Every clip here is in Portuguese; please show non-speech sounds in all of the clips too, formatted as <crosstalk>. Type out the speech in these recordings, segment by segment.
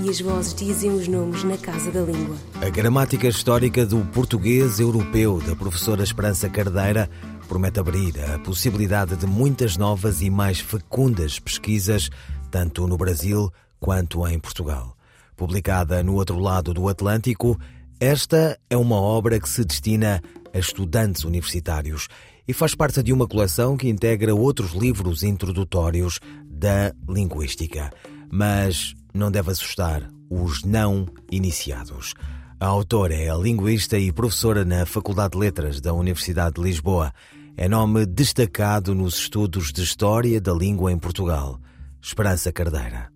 e as vozes dizem os nomes na casa da língua. A gramática histórica do português europeu da professora Esperança Cardeira promete abrir a possibilidade de muitas novas e mais fecundas pesquisas, tanto no Brasil quanto em Portugal. Publicada no outro lado do Atlântico, esta é uma obra que se destina a estudantes universitários e faz parte de uma coleção que integra outros livros introdutórios da linguística. Mas não deve assustar os não iniciados. A autora é a linguista e professora na Faculdade de Letras da Universidade de Lisboa. É nome destacado nos estudos de História da Língua em Portugal. Esperança Cardeira.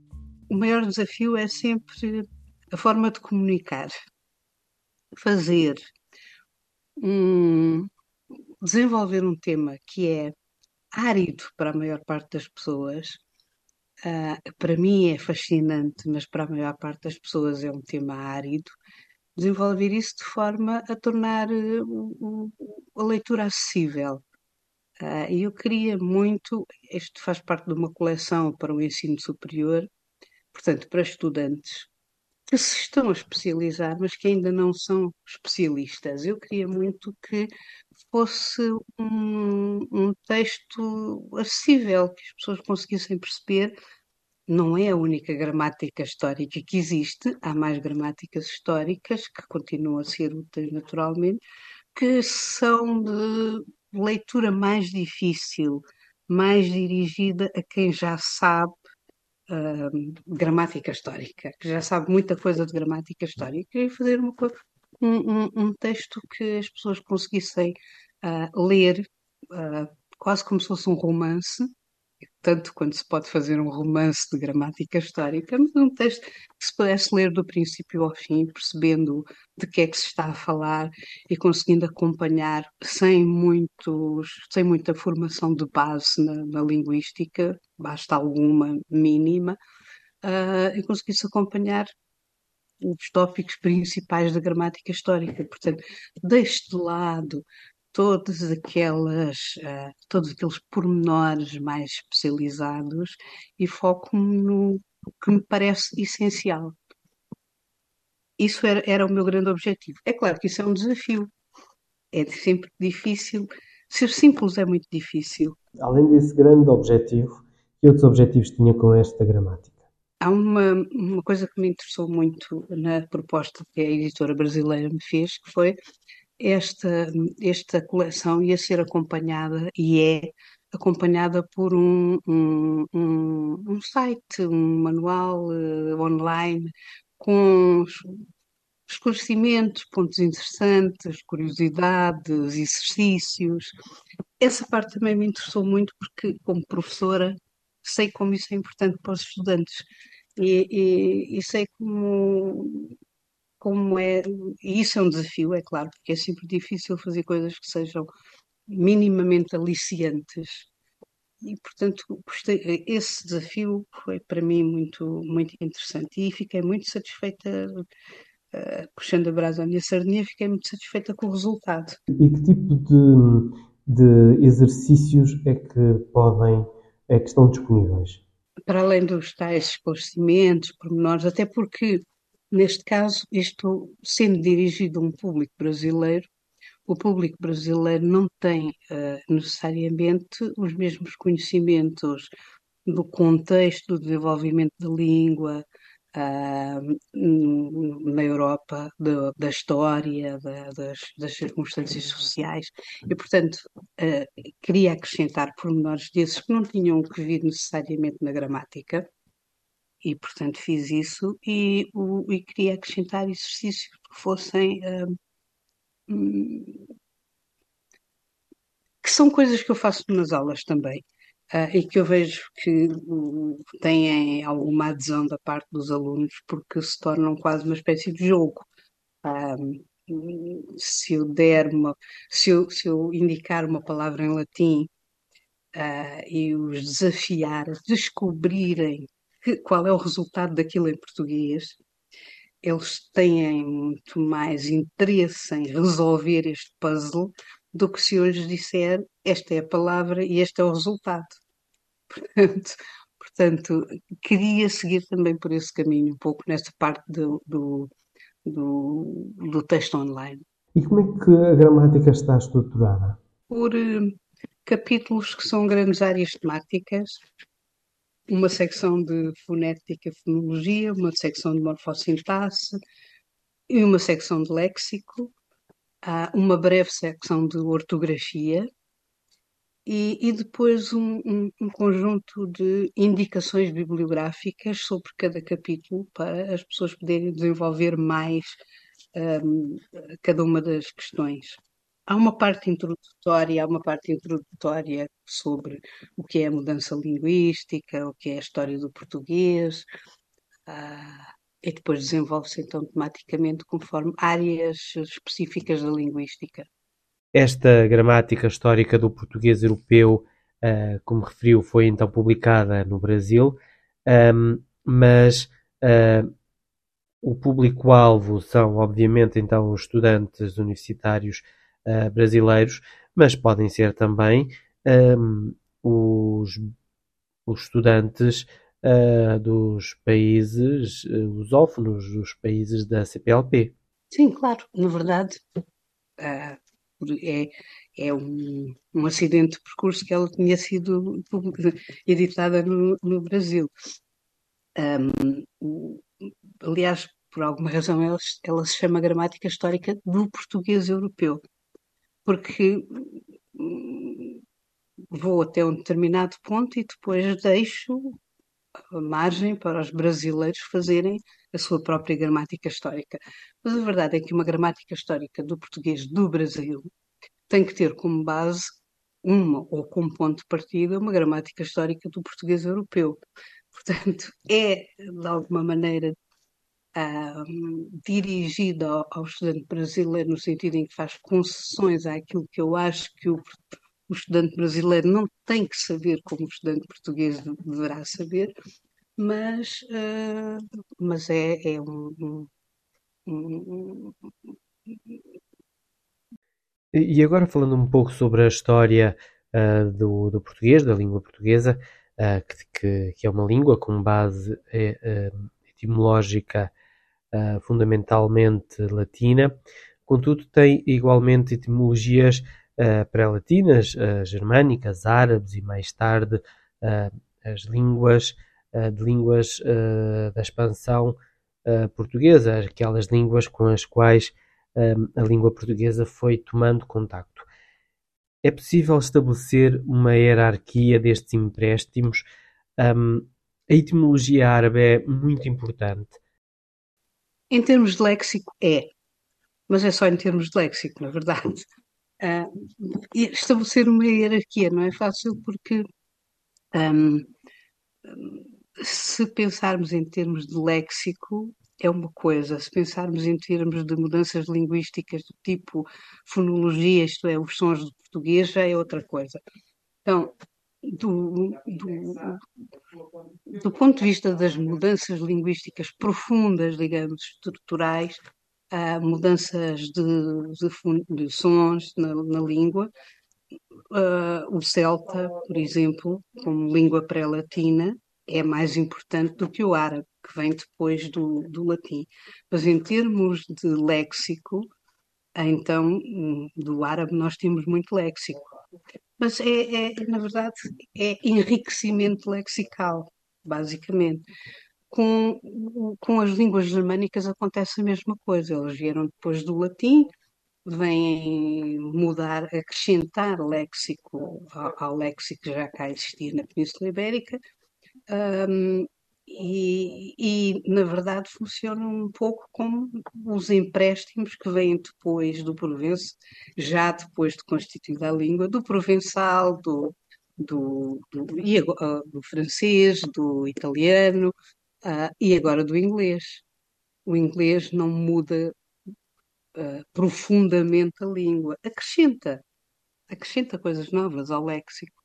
O maior desafio é sempre a forma de comunicar, fazer, um, desenvolver um tema que é árido para a maior parte das pessoas. Uh, para mim é fascinante, mas para a maior parte das pessoas é um tema árido. Desenvolver isso de forma a tornar uh, a leitura acessível. Uh, e eu queria muito, isto faz parte de uma coleção para o ensino superior, portanto, para estudantes que se estão a especializar, mas que ainda não são especialistas. Eu queria muito que fosse um, um texto acessível, que as pessoas conseguissem perceber. Não é a única gramática histórica que existe, há mais gramáticas históricas que continuam a ser úteis naturalmente, que são de leitura mais difícil, mais dirigida a quem já sabe uh, gramática histórica, que já sabe muita coisa de gramática histórica, e fazer uma, um, um, um, texto que as pessoas conseguissem uh, ler, uh, quase como se fosse um romance, tanto quanto se pode fazer um romance de gramática histórica, mas um texto que se pudesse ler do princípio ao fim, percebendo de que é que se está a falar e conseguindo acompanhar sem, muitos, sem muita formação de base na, na linguística, basta alguma mínima, uh, e conseguisse acompanhar os tópicos principais da gramática histórica. Portanto, deixe de lado todas aquelas, uh, todos aqueles pormenores mais especializados e foco-me no que me parece essencial. Isso era, era o meu grande objetivo. É claro que isso é um desafio. É sempre difícil. Ser simples é muito difícil. Além desse grande objetivo, que outros objetivos tinha com esta gramática? Há uma, uma coisa que me interessou muito na proposta que a editora brasileira me fez, que foi esta, esta coleção ia ser acompanhada e é acompanhada por um, um, um, um site, um manual uh, online com esclarecimentos, pontos interessantes, curiosidades, exercícios. Essa parte também me interessou muito porque, como professora, sei como isso é importante para os estudantes e, e, e sei como como é, e isso é um desafio, é claro, porque é sempre difícil fazer coisas que sejam minimamente aliciantes. E, portanto, gostei, esse desafio foi para mim muito, muito interessante e fiquei muito satisfeita, uh, puxando a brasa à minha sardinha, fiquei muito satisfeita com o resultado. E que tipo de, de exercícios é que podem, é que estão disponíveis? Para além dos tais esclarecimentos, pormenores, até porque Neste caso, isto sendo dirigido a um público brasileiro, o público brasileiro não tem uh, necessariamente os mesmos conhecimentos do contexto do desenvolvimento da língua uh, na Europa, de, da história, da, das, das, circunstâncias sociais, e, portanto, uh, queria acrescentar pormenores desses que não tinham que vir necessariamente na gramática, e, portanto, fiz isso e, o, e queria acrescentar exercícios que fossem. Uh, que são coisas que eu faço nas aulas também. Uh, e que eu vejo que têm alguma adesão da parte dos alunos, porque se tornam quase uma espécie de jogo. se eu der uma, se eu, se eu indicar uma palavra em latim uh, e os desafiar a descobrirem que, qual é o resultado daquilo em português, eles têm muito mais interesse em resolver este puzzle do que se lhes disser esta é a palavra e este é o resultado. <laughs> Portanto, portanto queria seguir também por esse caminho, um pouco nesta parte do, do, do, do texto online. E como é que a gramática está estruturada? Por uh, capítulos que são grandes áreas temáticas, uma secção de fonética e fonologia, uma secção de morfossintaxe e uma secção de léxico, uma breve secção de ortografia e, e depois um, um, um, conjunto de indicações bibliográficas sobre cada capítulo para as pessoas poderem desenvolver mais um, cada uma das questões. Há uma parte introdutória, há uma parte introdutória sobre o que é a mudança linguística, o que é a história do português, uh, e depois desenvolve-se então tematicamente conforme áreas específicas da linguística. Esta gramática histórica do português europeu, uh, como referiu, foi então publicada no Brasil, mas uh, o público-alvo são, obviamente, então os estudantes universitários uh, brasileiros, mas podem ser também um, os, os estudantes uh, dos países uh, lusófonos, dos países da CPLP. Sim, claro, na verdade é, é um, um acidente de percurso que ela tinha sido editada no, no Brasil. Um, aliás, por alguma razão ela, ela se chama Gramática Histórica do Português Europeu porque hum, vou até um determinado ponto e depois deixo a margem para os brasileiros fazerem a sua própria gramática histórica. Mas a verdade é que uma gramática histórica do português do Brasil tem que ter como base uma ou como ponto de partida uma gramática histórica do português europeu. Portanto, é de alguma maneira dirigida ao, ao, estudante brasileiro, no sentido em que faz concessões àquilo que eu acho que o, o estudante brasileiro não tem que saber como o estudante português deverá saber, mas, uh, mas é, é um, um, um, E agora falando um pouco sobre a história uh, do, do, português, da língua portuguesa, uh, que, que, é uma língua com base uh, etimológica uh, fundamentalmente latina, contudo tem igualmente etimologias uh, pré-latinas, uh, germânicas, árabes e mais tarde as línguas de línguas da expansão portuguesa, aquelas línguas com as quais a língua portuguesa foi tomando contacto. É possível estabelecer uma hierarquia destes empréstimos. Um, a etimologia árabe é muito importante. Em termos de léxico, é. Mas é só em termos de léxico, na verdade. Uh, estabelecer uma hierarquia não é fácil porque um, se pensarmos em termos de léxico é uma coisa, se pensarmos em termos de mudanças linguísticas do tipo fonologia, isto é, os sons do português, já é outra coisa. Então, do, do, do ponto de vista das mudanças linguísticas profundas, digamos, estruturais, há mudanças de, de, de sons na, na língua. Uh, o celta, por exemplo, como língua pré-latina, é mais importante do que o árabe, que vem depois do, do latim. Mas em termos de léxico, então, do árabe nós temos muito léxico mas é, é, na verdade, é enriquecimento lexical, basicamente. Com, com as línguas germânicas acontece a mesma coisa, eles vieram depois do latim, vêm mudar, acrescentar léxico ao, ao léxico que já cá existia na Península Ibérica, um, e, e, na verdade funcionam um pouco como os empréstimos que vêm depois do Provenço, já depois de constituída a língua, do provençal, do, do, do, agora, do francês, do italiano uh, e agora do inglês. O inglês não muda uh, profundamente a língua. Acrescenta, acrescenta coisas novas ao léxico.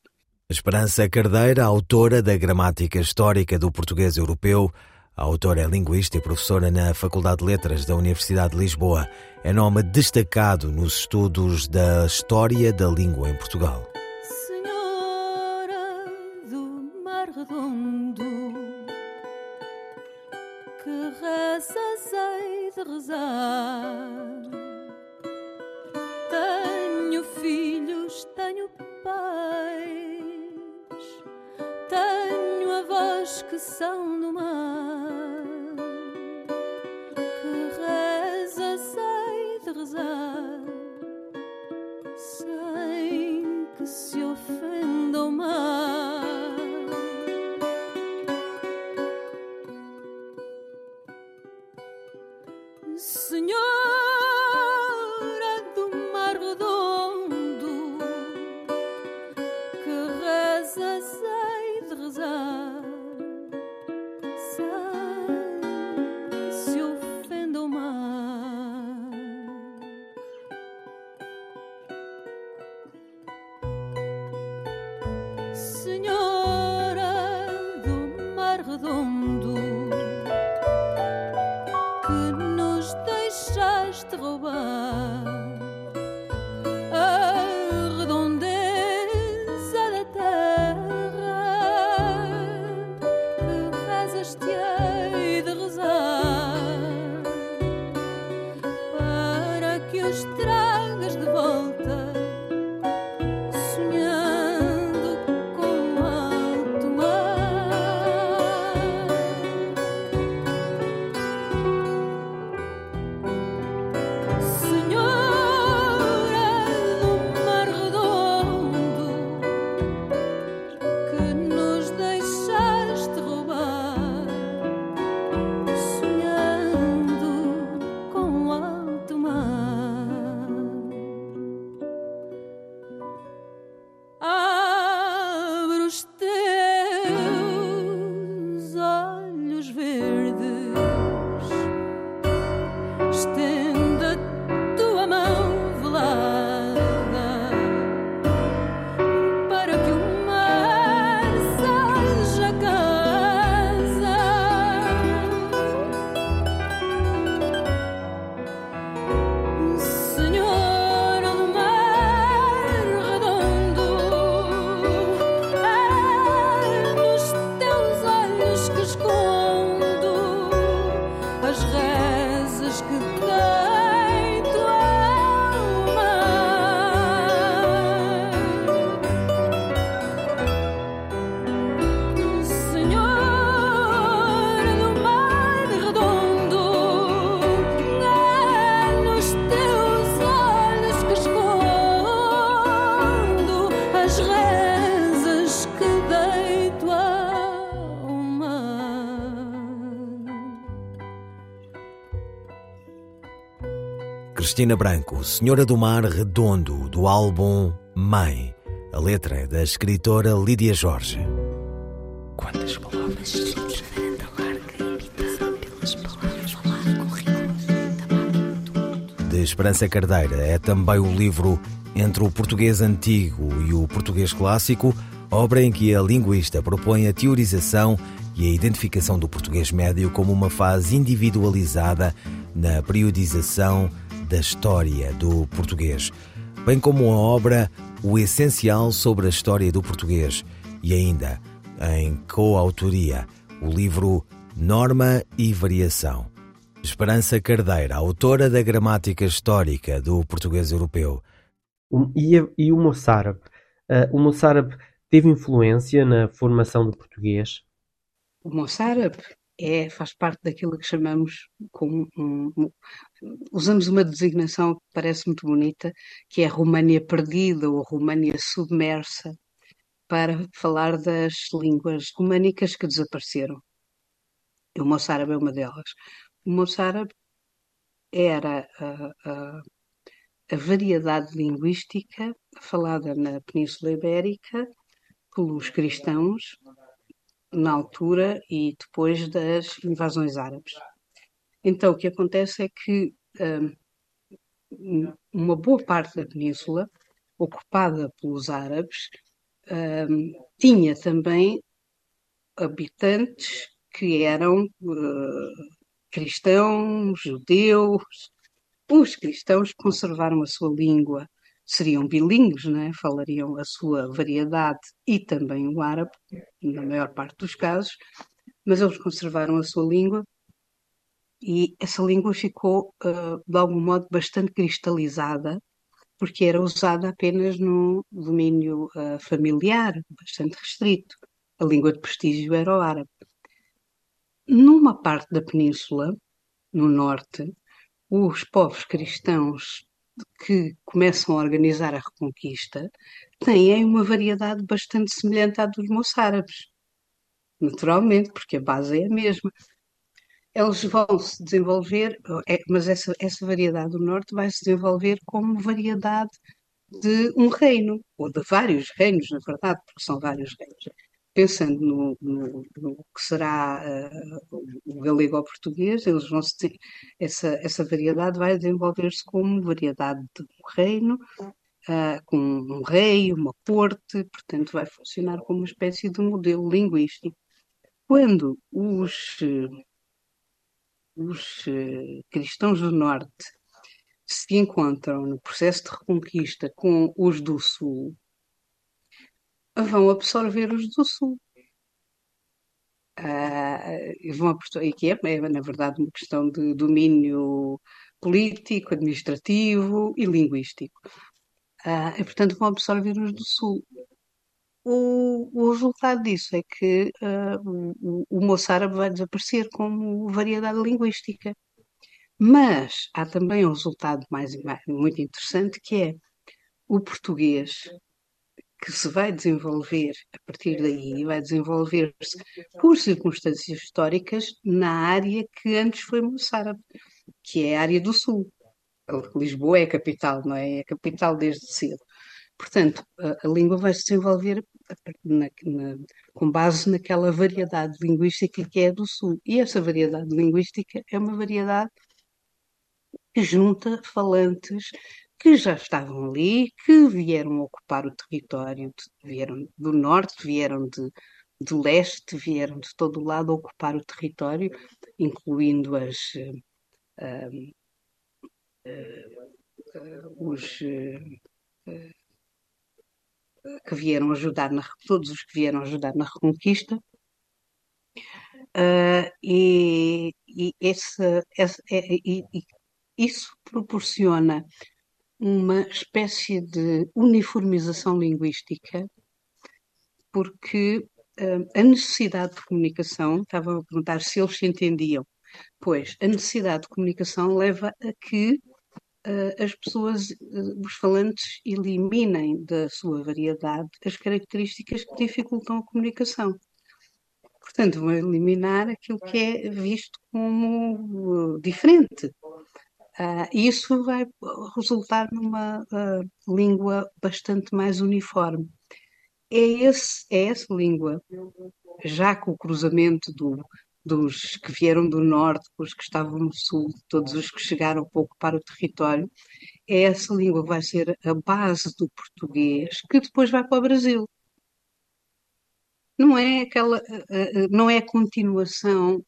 Esperança Cardeira, autora da Gramática Histórica do Português Europeu, autora é linguista e professora na Faculdade de Letras da Universidade de Lisboa. É nome destacado nos estudos da história da língua em Portugal. Cristina Branco, Senhora do Mar Redondo, do álbum Mãe. A letra é da escritora Lídia Jorge. Quantas palavras rigor De Esperança Cardeira é também o livro Entre o Português Antigo e o Português Clássico, obra em que a linguista propõe a teorização e a identificação do português médio como uma fase individualizada na periodização da história do português, bem como a obra O Essencial sobre a História do Português e ainda, em coautoria, o livro Norma e Variação. Esperança Cardeira, autora da Gramática Histórica do Português Europeu. E, e o moçárabe? Uh, o moçárabe teve influência na formação do português? O moçárabe é, faz parte daquilo que chamamos, com, um, um, usamos uma designação que parece muito bonita, que é România perdida ou România submersa, para falar das línguas românicas que desapareceram. O moçárabe é uma delas. O moçárabe era a, a, a variedade linguística falada na Península Ibérica pelos cristãos na altura e depois das invasões árabes. Então, o que acontece é que um, uma boa parte da península, ocupada pelos árabes, um, tinha também habitantes que eram uh, cristãos, judeus. Os cristãos conservaram a sua língua, seriam bilíngues, né? falariam a sua variedade e também o árabe, na maior parte dos casos, mas eles conservaram a sua língua e essa língua ficou, uh, de algum modo, bastante cristalizada, porque era usada apenas no domínio uh, familiar, bastante restrito. A língua de prestígio era o árabe. Numa parte da península, no norte, os povos cristãos que começam a organizar a reconquista têm uma variedade bastante semelhante à dos moçárabes. Naturalmente, porque a base é a mesma eles vão se desenvolver, é, mas essa, essa variedade do norte vai se desenvolver como variedade de um reino, ou de vários reinos, na verdade, porque são vários reinos. Pensando no, no, no que será uh, o galego ou português, eles vão se, essa, essa variedade vai desenvolver-se como variedade de um reino, uh, com um rei, uma corte, portanto, vai funcionar como uma espécie de modelo linguístico. Quando os os uh, cristãos do Norte se encontram no processo de reconquista com os do Sul, vão absorver os do Sul. Uh, vão e que é, é, na verdade, uma questão de domínio político, administrativo e linguístico. Uh, e, portanto, vão absorver os do Sul. O, o resultado disso é que uh, o, o moçárabe vai desaparecer como variedade linguística. Mas há também um resultado mais, mais muito interessante que é o português que se vai desenvolver a partir daí, vai desenvolver-se por circunstâncias históricas na área que antes foi moçárabe, que é a área do sul. Lisboa é a capital, não é? É a capital desde cedo. Portanto, a, a língua vai se desenvolver na, na, com base naquela variedade linguística que é do Sul. E essa variedade linguística é uma variedade que junta falantes que já estavam ali, que vieram ocupar o território, vieram do norte, vieram de, de leste, vieram de todo o lado ocupar o território, incluindo as, uh, uh, uh, os que vieram ajudar na, todos os que vieram ajudar na Reconquista. Uh, e, e, esse, esse, é, e, e isso proporciona uma espécie de uniformização linguística, porque uh, a necessidade de comunicação, estava a perguntar se eles se entendiam, pois a necessidade de comunicação leva a que uh, as pessoas, uh, os falantes, eliminem da sua variedade as características que dificultam a comunicação. Portanto, vão eliminar aquilo que é visto como diferente. E isso vai resultar numa língua bastante mais uniforme. É, esse, é essa língua, já com o cruzamento do, dos que vieram do norte, os que estavam no sul, todos os que chegaram pouco para o território, é essa língua que vai ser a base do português, que depois vai para o Brasil. Não é aquela, eh, não é a continuação,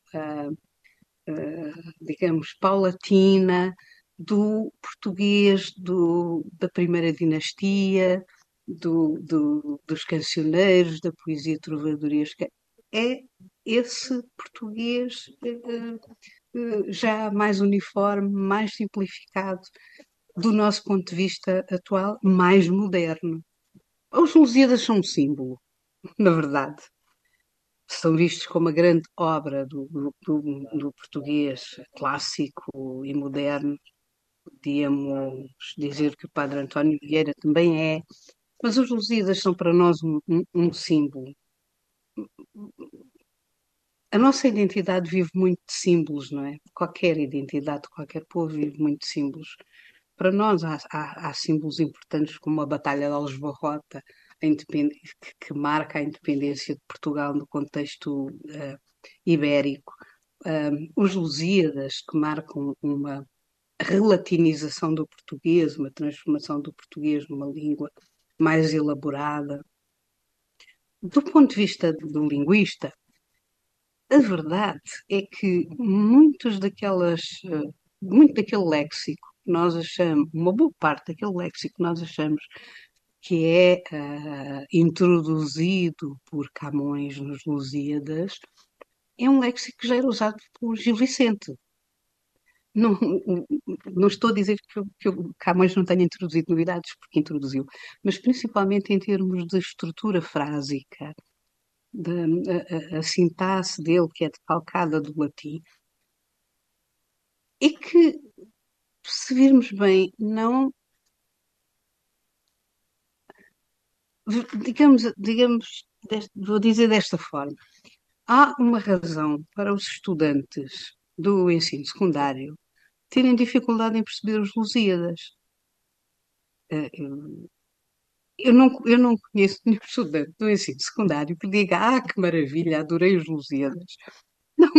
digamos, paulatina do português do, da primeira dinastia, do, do, dos cancioneiros, da poesia trovadoresca. É esse português eh, eh, já mais uniforme, mais simplificado, do nosso ponto de vista atual, mais moderno. Os Lusíadas são um símbolo, na verdade. São vistos como a grande obra do, do, do português clássico e moderno. Podíamos dizer que o Padre António Vieira também é, mas os Lusíadas são para nós um, um, símbolo a nossa identidade vive muito de símbolos, não é? Qualquer identidade, qualquer povo vive muito de símbolos. Para nós há, há, há símbolos importantes como a Batalha de que, que, marca a independência de Portugal no contexto uh, ibérico. Os Lusíadas, que marcam uma relatinização do português, uma transformação do português numa língua mais elaborada. Do ponto de vista do linguista, a verdade é que muitos daquelas, eh, muito daquele léxico que nós achamos, uma boa parte daquele léxico que nós achamos que é uh, introduzido por Camões nos Lusíadas, é um léxico que já era usado por Gil Vicente. Não, não estou a dizer que, que o Camões não tenha introduzido novidades, porque introduziu, mas principalmente em termos de estrutura frásica, de, a, a, sintaxe dele, que é decalcada do latim, e que, se virmos bem, não digamos, digamos, deste, vou dizer desta forma, há uma razão para os estudantes do ensino secundário terem dificuldade em perceber os Lusíadas. Eh, eu não, eu não conheço nenhum estudante do ensino secundário que diga ah, que maravilha, adorei os Lusíadas. Não.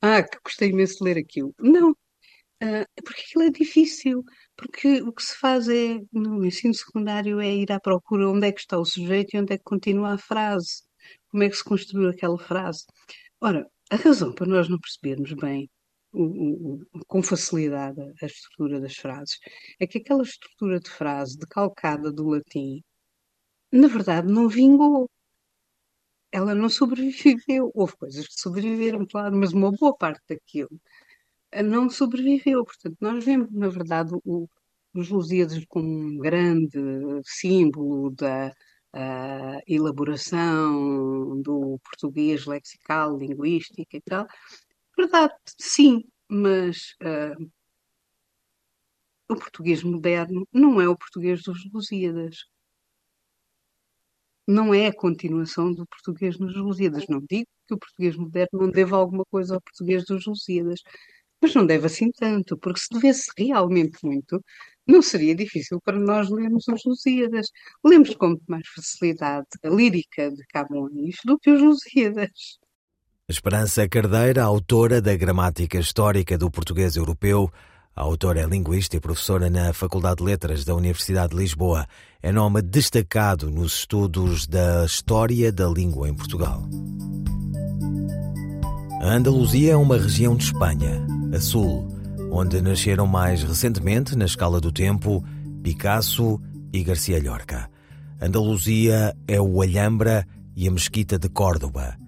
Ah, que gostei imenso de ler aquilo. Não. Uh, porque aquilo é difícil. Porque o que se faz é, no ensino secundário, é ir à procura onde é que está o sujeito e onde é que continua a frase. Como é que se construiu aquela frase. Ora, a razão para nós não percebermos bem o, o, com facilidade a estrutura das frases é que aquela estrutura de frase decalcada do latim, na verdade, não vingou. Ela não sobreviveu. Houve coisas que sobreviveram, claro, mas uma boa parte daquilo não sobreviveu. Portanto, nós vemos, na verdade, o, os Lusíadas como um grande símbolo da uh, elaboração do português lexical, linguístico e tal. Verdade, sim, mas uh, o português moderno não é o português dos Lusíadas. Não é a continuação do português nos Lusíadas. Não digo que o português moderno não deva alguma coisa ao português dos Lusíadas, mas não deve assim tanto, porque se devesse realmente muito, não seria difícil para nós lermos os Lusíadas. Lemos com mais facilidade a lírica de Camões do que os Lusíadas. Esperança Cardeira, autora da Gramática Histórica do Português Europeu, a autora é linguista e professora na Faculdade de Letras da Universidade de Lisboa. É nome destacado nos estudos da história da língua em Portugal. A Andaluzia é uma região de Espanha, a sul, onde nasceram mais recentemente, na escala do tempo, Picasso e Garcia Lorca. Andaluzia é o Alhambra e a Mesquita de Córdoba.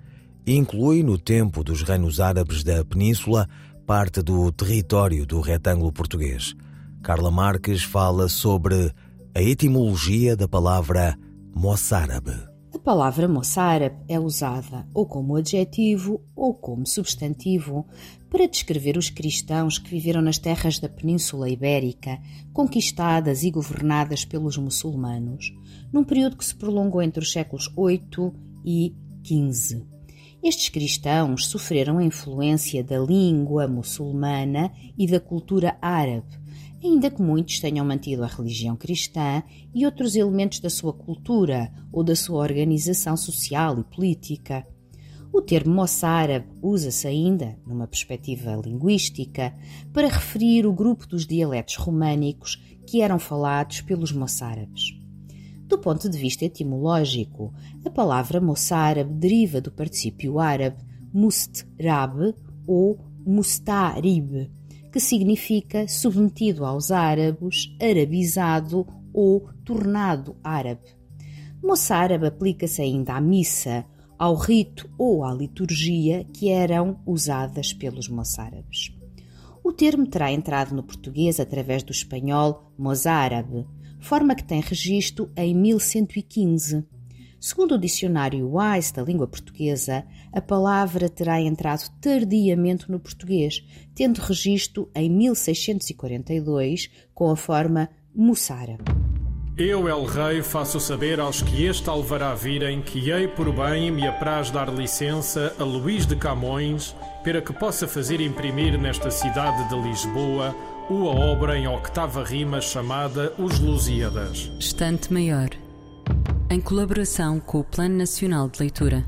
Inclui, no tempo dos reinos árabes da Península, parte do território do retângulo português. Carla Marques fala sobre a etimologia da palavra moçárabe. A palavra moçárabe é usada ou como adjetivo ou como substantivo para descrever os cristãos que viveram nas terras da Península Ibérica, conquistadas e governadas pelos muçulmanos, num período que se prolongou entre os séculos 8 e 15. Estes cristãos sofreram a influência da língua muçulmana e da cultura árabe, ainda que muitos tenham mantido a religião cristã e outros elementos da sua cultura ou da sua organização social e política. O termo moçárabe usa-se ainda, numa perspectiva linguística, para referir o grupo dos dialetos românicos que eram falados pelos moçárabes. Do ponto de vista etimológico, a palavra moçárabe deriva do particípio árabe mustrab ou mustarib, que significa submetido aos árabes, arabizado ou tornado árabe. Moçárabe aplica-se ainda à missa, ao rito ou à liturgia que eram usadas pelos moçárabes. O termo terá entrado no português através do espanhol mozárabe, forma que tem registro em 1115. Segundo o dicionário Wise da língua portuguesa, a palavra terá entrado tardiamente no português, tendo registro em 1642 com a forma Mussara. Eu, El Rei, faço saber aos que este alvará virem que hei por bem me apraz dar licença a Luís de Camões para que possa fazer imprimir nesta cidade de Lisboa uma obra em octava rima chamada Os Lusíadas. Estante Maior em colaboração com o Plano Nacional de Leitura.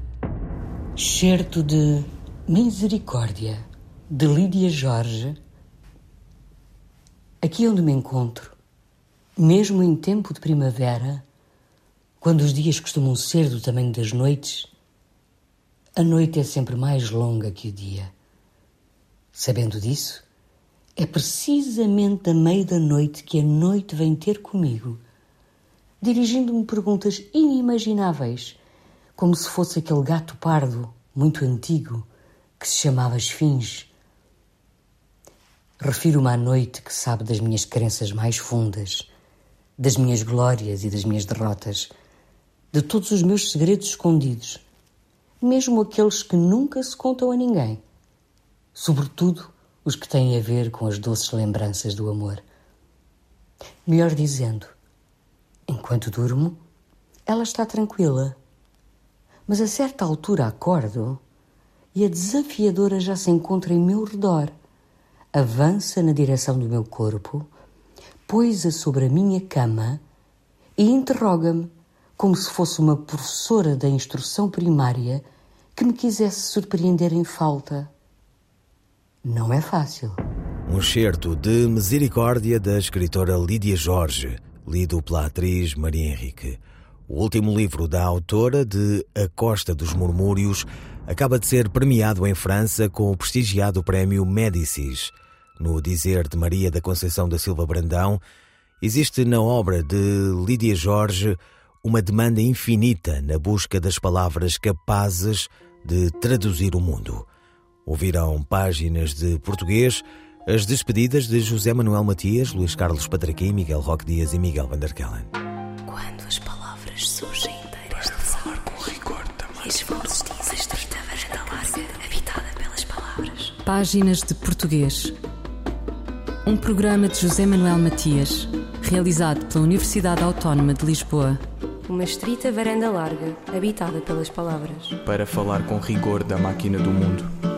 Certo de Misericórdia, de Lídia Jorge, Aqui onde me encontro, mesmo em tempo de primavera, quando os dias costumam ser do tamanho das noites, a noite é sempre mais longa que o dia. Sabendo disso, é precisamente a meio da noite que a noite vem ter comigo, dirigindo-me perguntas inimagináveis, como se fosse aquele gato pardo, muito antigo, que se chamava Esfinge. Refiro-me à noite que sabe das minhas crenças mais fundas, das minhas glórias e das minhas derrotas, de todos os meus segredos escondidos, mesmo aqueles que nunca se contam a ninguém, sobretudo os que têm a ver com as doces lembranças do amor. Melhor dizendo, enquanto durmo, ela está tranquila, mas a certa altura acordo e a desafiadora já se encontra em meu redor. Avança na direção do meu corpo, põe-a sobre a minha cama e interroga-me como se fosse uma professora da instrução primária que me quisesse surpreender em falta. Não é fácil. Um certo de Misericórdia da escritora Lídia Jorge, lido pela atriz Maria Henrique. O último livro da autora de A Costa dos Murmúrios acaba de ser premiado em França com o prestigiado prémio Médicis. No dizer de Maria da Conceição da Silva Brandão, existe na obra de Lídia Jorge uma demanda infinita na busca das palavras capazes de traduzir o mundo. Ouvirão páginas de português as despedidas de José Manuel Matias, Luís Carlos Patraquim, Miguel Roque Dias e Miguel Vanderkellen. Quando as palavras surgem inteiras de falar com rigor também. E as vozes dizem estreita varanda larga, habitada pelas palavras. Páginas de Português. Um programa de José Manuel Matias, realizado pela Universidade Autónoma de Lisboa. Uma estrita varanda larga, habitada pelas palavras. Para falar com rigor da máquina do mundo.